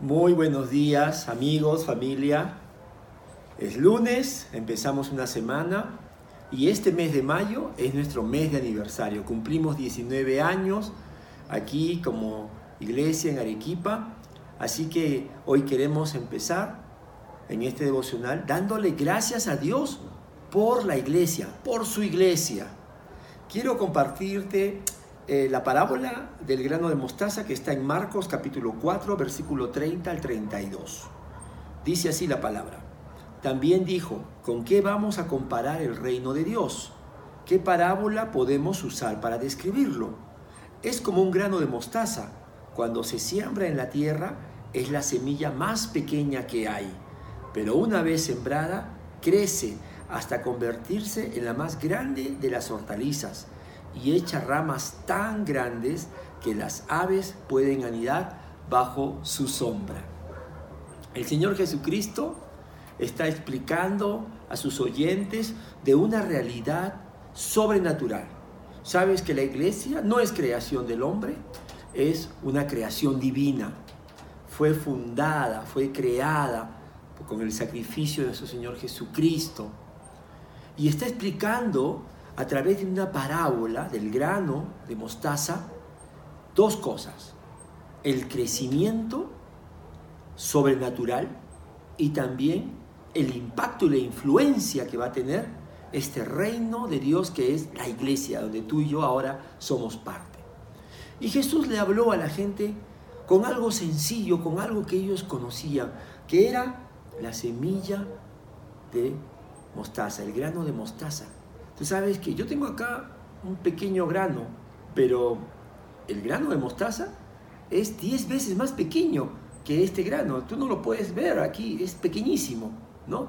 Muy buenos días amigos, familia. Es lunes, empezamos una semana y este mes de mayo es nuestro mes de aniversario. Cumplimos 19 años aquí como iglesia en Arequipa, así que hoy queremos empezar en este devocional dándole gracias a Dios por la iglesia, por su iglesia. Quiero compartirte eh, la parábola del grano de mostaza que está en Marcos capítulo 4, versículo 30 al 32. Dice así la palabra. También dijo, ¿con qué vamos a comparar el reino de Dios? ¿Qué parábola podemos usar para describirlo? Es como un grano de mostaza. Cuando se siembra en la tierra es la semilla más pequeña que hay, pero una vez sembrada crece hasta convertirse en la más grande de las hortalizas y echa ramas tan grandes que las aves pueden anidar bajo su sombra. El Señor Jesucristo está explicando a sus oyentes de una realidad sobrenatural. Sabes que la iglesia no es creación del hombre, es una creación divina. Fue fundada, fue creada con el sacrificio de su Señor Jesucristo. Y está explicando a través de una parábola del grano de mostaza dos cosas. El crecimiento sobrenatural y también el impacto y la influencia que va a tener este reino de Dios que es la iglesia, donde tú y yo ahora somos parte. Y Jesús le habló a la gente con algo sencillo, con algo que ellos conocían, que era la semilla de mostaza, el grano de mostaza. Tú sabes que yo tengo acá un pequeño grano, pero el grano de mostaza es 10 veces más pequeño que este grano. Tú no lo puedes ver aquí, es pequeñísimo, ¿no?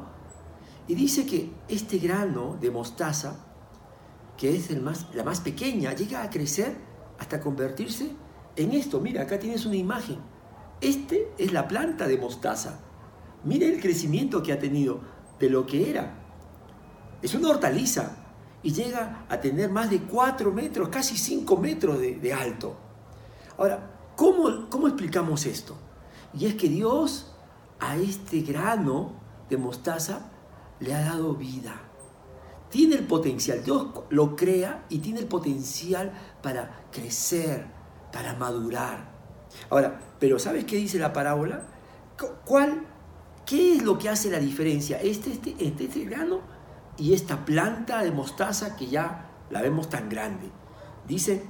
Y dice que este grano de mostaza, que es el más, la más pequeña, llega a crecer hasta convertirse en esto. Mira, acá tienes una imagen. Este es la planta de mostaza. Mira el crecimiento que ha tenido de lo que era. Es una hortaliza, y llega a tener más de 4 metros, casi 5 metros de, alto. Ahora, ¿cómo, ¿cómo explicamos esto? Y es que Dios a este grano de mostaza le ha dado vida. Tiene el potencial, Dios lo crea y tiene el potencial para crecer, para madurar. Ahora, pero ¿sabes qué dice la parábola? ¿Cuál, ¿Qué es lo que hace la diferencia? Este, este, este, este grano y esta planta de mostaza que ya la vemos tan grande. Dice,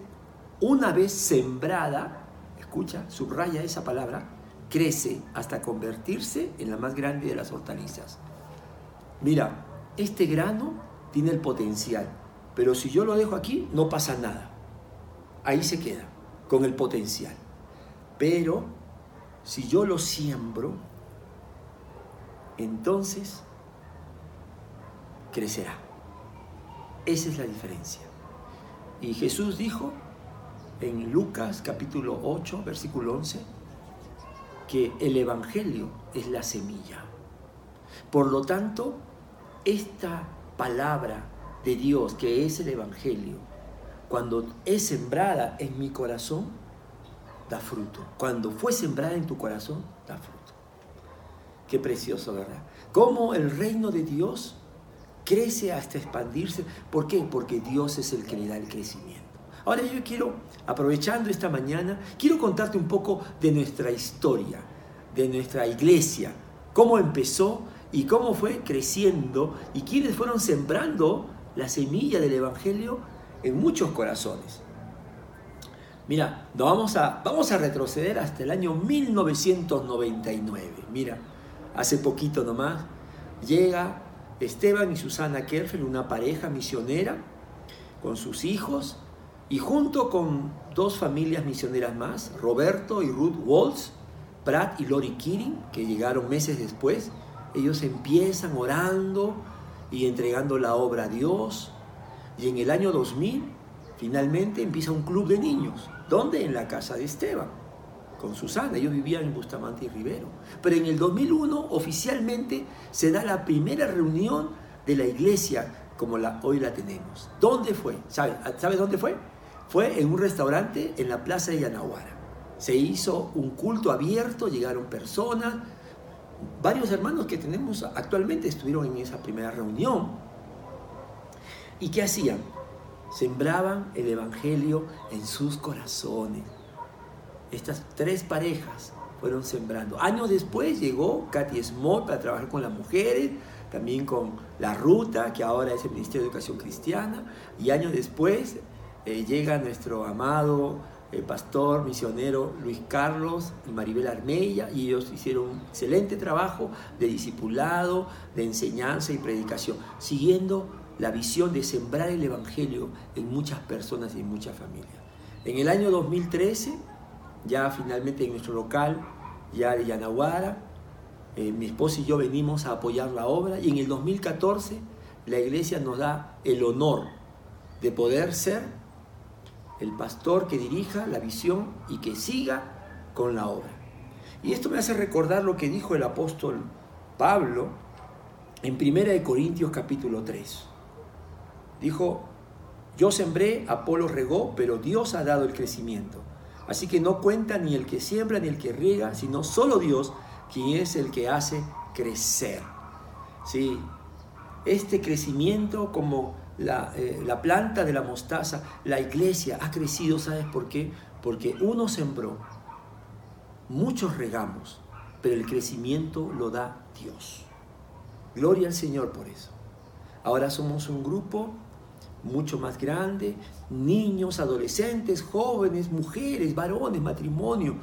una vez sembrada, escucha, subraya esa palabra, crece hasta convertirse en la más grande de las hortalizas. Mira, este grano tiene el potencial, pero si yo lo dejo aquí, no pasa nada. Ahí se queda, con el potencial. Pero si yo lo siembro, entonces crecerá. Esa es la diferencia. Y Jesús dijo en Lucas capítulo 8, versículo 11, que el Evangelio es la semilla. Por lo tanto, esta palabra de Dios, que es el Evangelio, cuando es sembrada en mi corazón, da fruto. Cuando fue sembrada en tu corazón, da fruto. Qué precioso, ¿verdad? Cómo el reino de Dios crece hasta expandirse. ¿Por qué? Porque Dios es el que le da el crecimiento. Ahora yo quiero, aprovechando esta mañana, quiero contarte un poco de nuestra historia, de nuestra iglesia, cómo empezó y cómo fue creciendo y quiénes fueron sembrando la semilla del Evangelio en muchos corazones. Mira, vamos, a, vamos a retroceder hasta el año 1999. Mira, hace poquito nomás llega Esteban y Susana Kerfel, una pareja misionera con sus hijos y junto con dos familias misioneras más, Roberto y Ruth Waltz, Pratt y Lori Kirin, que llegaron meses después, ellos empiezan orando y entregando la obra a Dios. Y en el año 2000, finalmente empieza un club de niños. ¿Dónde? En la casa de Esteban, con Susana. Ellos vivían en Bustamante y Rivero. Pero en el 2001, oficialmente, se da la primera reunión de la iglesia como la, hoy la tenemos. ¿Dónde fue? ¿Sabe, ¿Sabe dónde fue? fue en un restaurante en la plaza de Yanaguara. Se hizo un culto abierto, llegaron personas, varios hermanos que tenemos actualmente estuvieron en esa primera reunión. ¿Y qué hacían? Sembraban el Evangelio en sus corazones. Estas tres parejas fueron sembrando. Años después llegó Katy Small para trabajar con las mujeres, también con La Ruta, que ahora es el Ministerio de Educación Cristiana, y años después eh, llega nuestro amado eh, pastor misionero Luis Carlos y Maribel Armella, y ellos hicieron un excelente trabajo de discipulado, de enseñanza y predicación, siguiendo la visión de sembrar el Evangelio en muchas personas y en muchas familias. En el año 2013, ya finalmente en nuestro local, ya de Yanaguara, eh, mi esposa y yo venimos a apoyar la obra y en el 2014 la iglesia nos da el honor de poder ser el pastor que dirija la visión y que siga con la obra. Y esto me hace recordar lo que dijo el apóstol Pablo en 1 Corintios capítulo 3. Dijo, yo sembré, Apolo regó, pero Dios ha dado el crecimiento. Así que no cuenta ni el que siembra ni el que riega, sino solo Dios, quien es el que hace crecer. ¿Sí? Este crecimiento como la, eh, la, planta de la mostaza, la iglesia ha crecido, ¿sabes por qué? Porque uno sembró, muchos regamos, pero el crecimiento lo da Dios. Gloria al Señor por eso. Ahora somos un grupo mucho más grande, niños, adolescentes, jóvenes, mujeres, varones, matrimonio.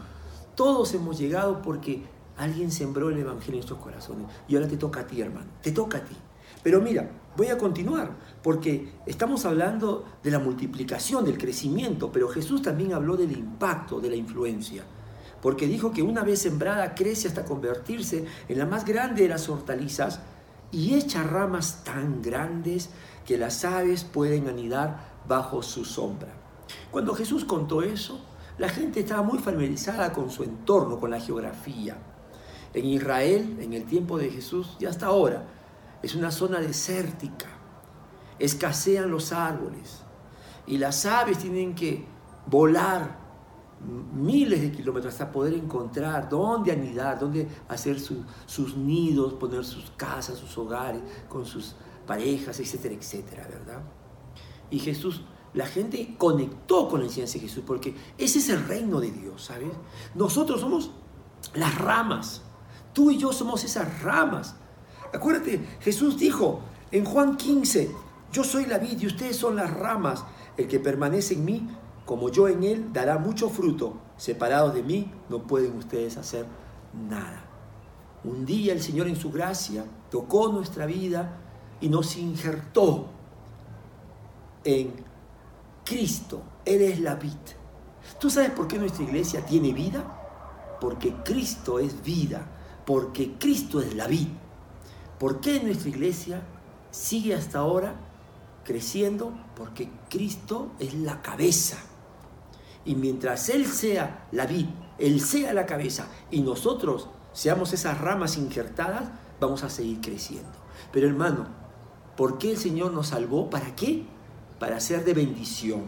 Todos hemos llegado porque alguien sembró el Evangelio en nuestros corazones. Y ahora te toca a ti, hermano, te toca a ti. Pero mira, voy a continuar, porque estamos hablando de la multiplicación, del crecimiento, pero Jesús también habló del impacto, de la influencia. Porque dijo que una vez sembrada crece hasta convertirse en la más grande de las hortalizas y echa ramas tan grandes que las aves pueden anidar bajo su sombra. Cuando Jesús contó eso, la gente estaba muy familiarizada con su entorno, con la geografía. En Israel, en el tiempo de Jesús y hasta ahora, es una zona desértica. Escasean los árboles y las aves tienen que volar miles de kilómetros hasta poder encontrar dónde anidar, dónde hacer sus nidos, poner sus casas, sus hogares con sus parejas, etcétera, etcétera, ¿verdad? Y Jesús, la gente conectó con la enseñanza de Jesús porque ese es el reino de Dios, ¿sabes? Nosotros somos las ramas, tú y yo somos esas ramas. Acuérdate, Jesús dijo en Juan 15, yo soy la vid y ustedes son las ramas, el que permanece en mí, como yo en él, dará mucho fruto. Separados de mí, no pueden ustedes hacer nada. Un día el Señor en su gracia tocó nuestra vida y nos injertó en Cristo. Él es la vida. ¿Tú sabes por qué nuestra iglesia tiene vida? Porque Cristo es vida, porque Cristo es la vida. ¿Por qué nuestra iglesia sigue hasta ahora creciendo? Porque Cristo es la cabeza. Y mientras Él sea la vid, Él sea la cabeza y nosotros seamos esas ramas injertadas, vamos a seguir creciendo. Pero hermano, ¿Por qué el Señor nos salvó? ¿Para qué? Para ser de bendición.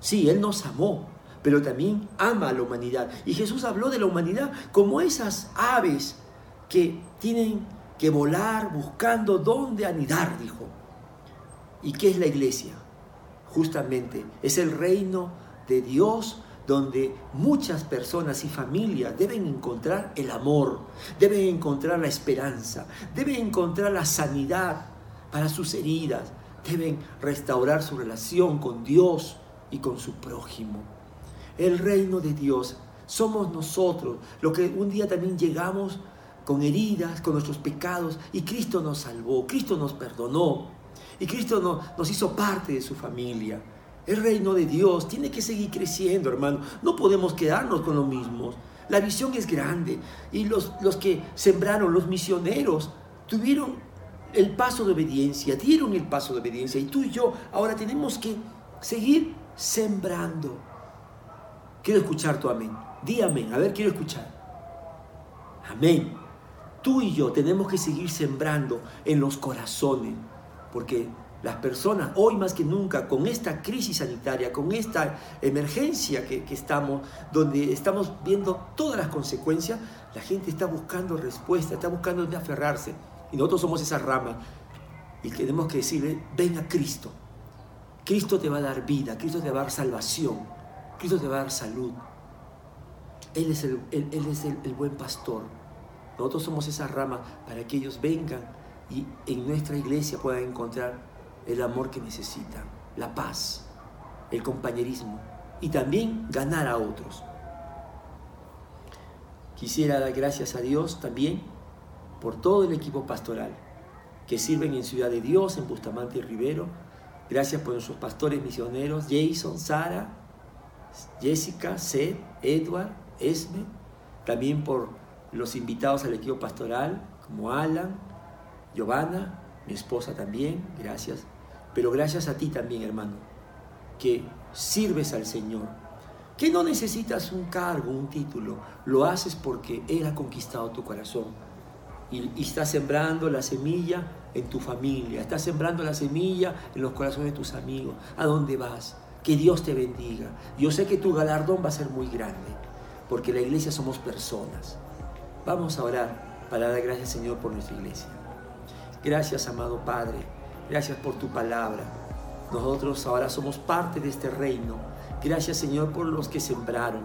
Sí, Él nos amó, pero también ama a la humanidad. Y Jesús habló de la humanidad como esas aves que tienen que volar buscando dónde anidar, dijo. ¿Y qué es la iglesia? Justamente es el reino de Dios donde muchas personas y familias deben encontrar el amor, deben encontrar la esperanza, deben encontrar la sanidad, para sus heridas, deben restaurar su relación con Dios y con su prójimo. El reino de Dios somos nosotros, lo que un día también llegamos con heridas, con nuestros pecados, y Cristo nos salvó, Cristo nos perdonó, y Cristo nos hizo parte de su familia. El reino de Dios tiene que seguir creciendo, hermano. No podemos quedarnos con lo mismo. La visión es grande. Y los, los que sembraron, los misioneros, tuvieron el paso de obediencia, dieron el paso de obediencia y tú y yo ahora tenemos que seguir sembrando. Quiero escuchar tu amén. Di amén. A ver, quiero escuchar. Amén. Tú y yo tenemos que seguir sembrando en los corazones, porque las personas, hoy más que nunca, con esta crisis sanitaria, con esta emergencia que, estamos, donde estamos viendo todas las consecuencias, la gente está buscando respuesta, está buscando dónde aferrarse. Y nosotros somos esa rama. Y tenemos que decirle, ven a Cristo. Cristo te va a dar vida, Cristo te va a dar salvación, Cristo te va a dar salud. Él es el, él, es el buen pastor. Nosotros somos esa rama para que ellos vengan y en nuestra iglesia puedan encontrar el amor que necesitan, la paz, el compañerismo y también ganar a otros. Quisiera dar gracias a Dios también por todo el equipo pastoral que sirven en Ciudad de Dios, en Bustamante y Rivero. Gracias por nuestros pastores misioneros, Jason, Sara, Jessica, Seth, Edward, Esme. También por los invitados al equipo pastoral, como Alan, Giovanna, mi esposa también, gracias. Pero gracias a ti también, hermano, que sirves al Señor, que no necesitas un cargo, un título, lo haces porque Él ha conquistado tu corazón. Y, estás sembrando la semilla en tu familia, estás sembrando la semilla en los corazones de tus amigos. ¿A dónde vas? Que Dios te bendiga. Yo sé que tu galardón va a ser muy grande, porque la iglesia somos personas. Vamos a orar para dar gracias, Señor, por nuestra iglesia. Gracias, amado Padre. Gracias por tu palabra. Nosotros ahora somos parte de este reino. Gracias, Señor, por los que sembraron.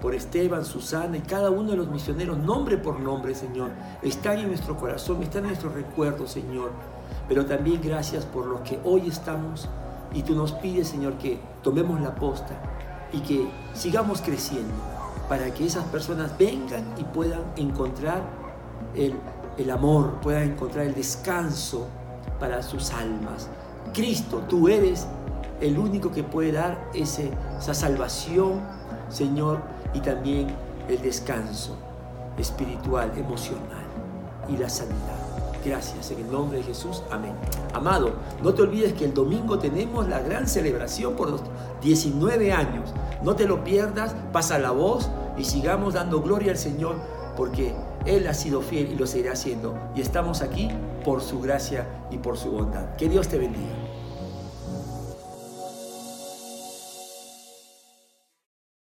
Por Esteban, Susana y cada uno de los misioneros, nombre por nombre, Señor. Están en nuestro corazón, están en nuestro recuerdo, Señor. Pero también gracias por los que hoy estamos y tú nos pides, Señor, que tomemos la posta y que sigamos creciendo para que esas personas vengan y puedan encontrar el el amor, puedan encontrar el descanso para sus almas. Cristo, tú eres el único que puede dar ese, esa salvación, Señor, y también el descanso espiritual, emocional y la sanidad. Gracias, en el nombre de Jesús. Amén. Amado, no te olvides que el domingo tenemos la gran celebración por los 19 años. No te lo pierdas, pasa la voz y sigamos dando gloria al Señor porque Él ha sido fiel y lo seguirá haciendo. Y estamos aquí por su gracia y por su bondad. Que Dios te bendiga.